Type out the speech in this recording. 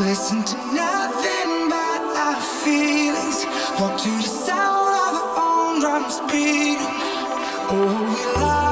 Listen to nothing but our feelings. Walk to the sound of our own drums beating. Oh, we love.